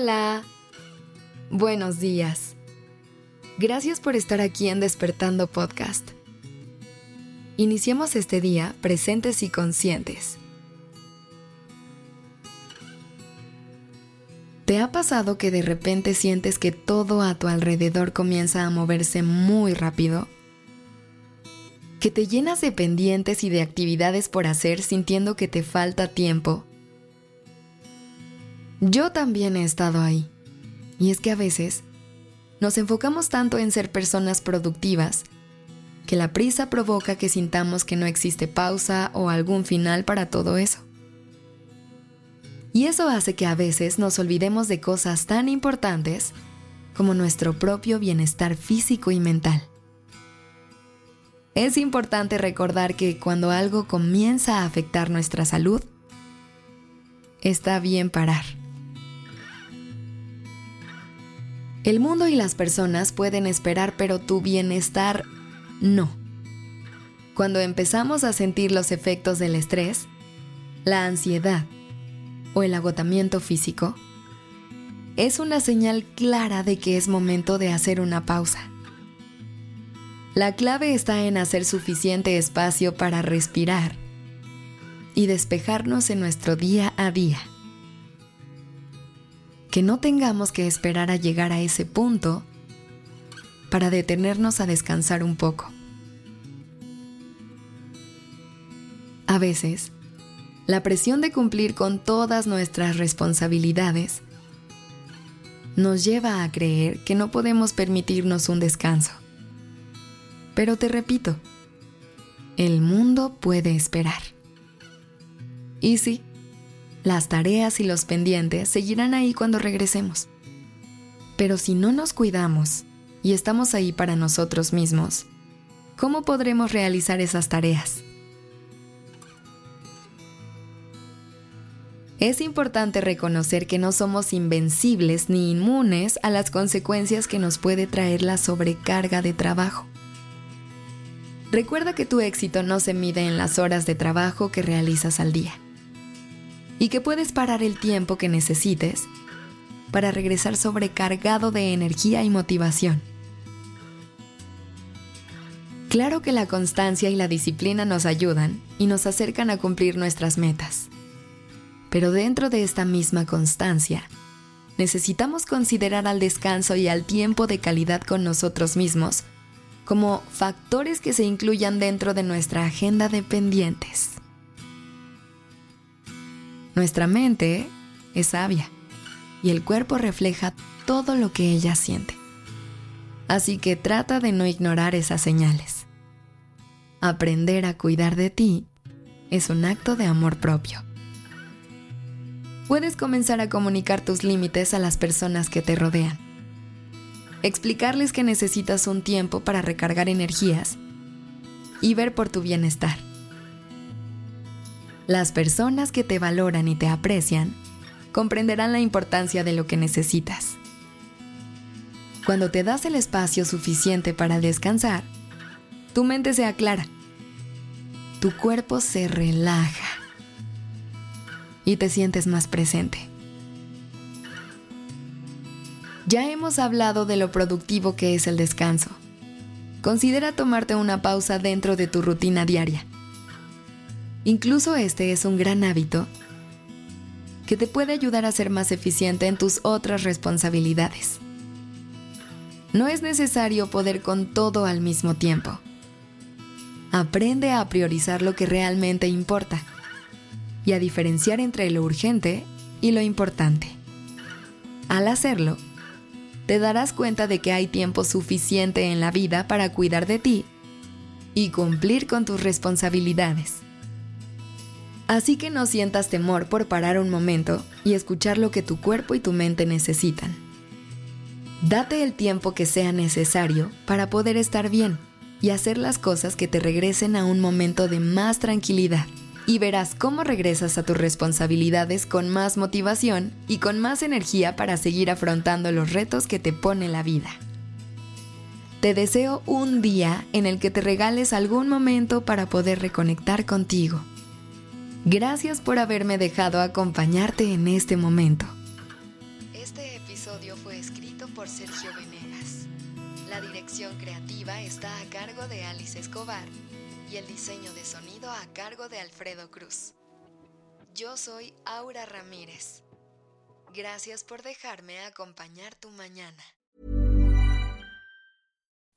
Hola. Buenos días. Gracias por estar aquí en Despertando Podcast. Iniciemos este día presentes y conscientes. ¿Te ha pasado que de repente sientes que todo a tu alrededor comienza a moverse muy rápido? ¿Que te llenas de pendientes y de actividades por hacer sintiendo que te falta tiempo? Yo también he estado ahí. Y es que a veces nos enfocamos tanto en ser personas productivas que la prisa provoca que sintamos que no existe pausa o algún final para todo eso. Y eso hace que a veces nos olvidemos de cosas tan importantes como nuestro propio bienestar físico y mental. Es importante recordar que cuando algo comienza a afectar nuestra salud, está bien parar. El mundo y las personas pueden esperar, pero tu bienestar no. Cuando empezamos a sentir los efectos del estrés, la ansiedad, o el agotamiento físico, es una señal clara de que es momento de hacer una pausa. La clave está en hacer suficiente espacio para respirar y despejarnos en nuestro día a día. Que no tengamos que esperar a llegar a ese punto para detenernos a descansar un poco. A veces, la presión de cumplir con todas nuestras responsabilidades nos lleva a creer que no podemos permitirnos un descanso. Pero te repito, el mundo puede esperar. Y sí, las tareas y los pendientes seguirán ahí cuando regresemos. Pero si no nos cuidamos y estamos ahí para nosotros mismos, ¿cómo podremos realizar esas tareas? Es importante reconocer que no somos invencibles ni inmunes a las consecuencias que nos puede traer la sobrecarga de trabajo. Recuerda que tu éxito no se mide en las horas de trabajo que realizas al día y que puedes parar el tiempo que necesites para regresar sobrecargado de energía y motivación. Claro que la constancia y la disciplina nos ayudan y nos acercan a cumplir nuestras metas. Pero dentro de esta misma constancia, necesitamos considerar al descanso y al tiempo de calidad con nosotros mismos como factores que se incluyan dentro de nuestra agenda de pendientes. Nuestra mente es sabia y el cuerpo refleja todo lo que ella siente. Así que trata de no ignorar esas señales. Aprender a cuidar de ti es un acto de amor propio puedes comenzar a comunicar tus límites a las personas que te rodean. Explicarles que necesitas un tiempo para recargar energías y ver por tu bienestar. Las personas que te valoran y te aprecian comprenderán la importancia de lo que necesitas. Cuando te das el espacio suficiente para descansar, tu mente se aclara, tu cuerpo se relaja y te sientes más presente. Ya hemos hablado de lo productivo que es el descanso. Considera tomarte una pausa dentro de tu rutina diaria. Incluso este es un gran hábito que te puede ayudar a ser más eficiente en tus otras responsabilidades. No es necesario poder con todo al mismo tiempo. Aprende a priorizar lo que realmente importa y a diferenciar entre lo urgente y lo importante. Al hacerlo, te darás cuenta de que hay tiempo suficiente en la vida para cuidar de ti y cumplir con tus responsabilidades. Así que no sientas temor por parar un momento y escuchar lo que tu cuerpo y tu mente necesitan. Date el tiempo que sea necesario para poder estar bien y hacer las cosas que te regresen a un momento de más tranquilidad y verás cómo regresas a tus responsabilidades con más motivación y con más energía para seguir afrontando los retos que te pone la vida. Te deseo un día en el que te regales algún momento para poder reconectar contigo. Gracias por haberme dejado acompañarte en este momento. Este episodio fue escrito por Sergio Venegas. La dirección creativa está a cargo de Alice Escobar y el diseño de sonido a cargo de Alfredo Cruz. Yo soy Aura Ramírez. Gracias por dejarme acompañar tu mañana.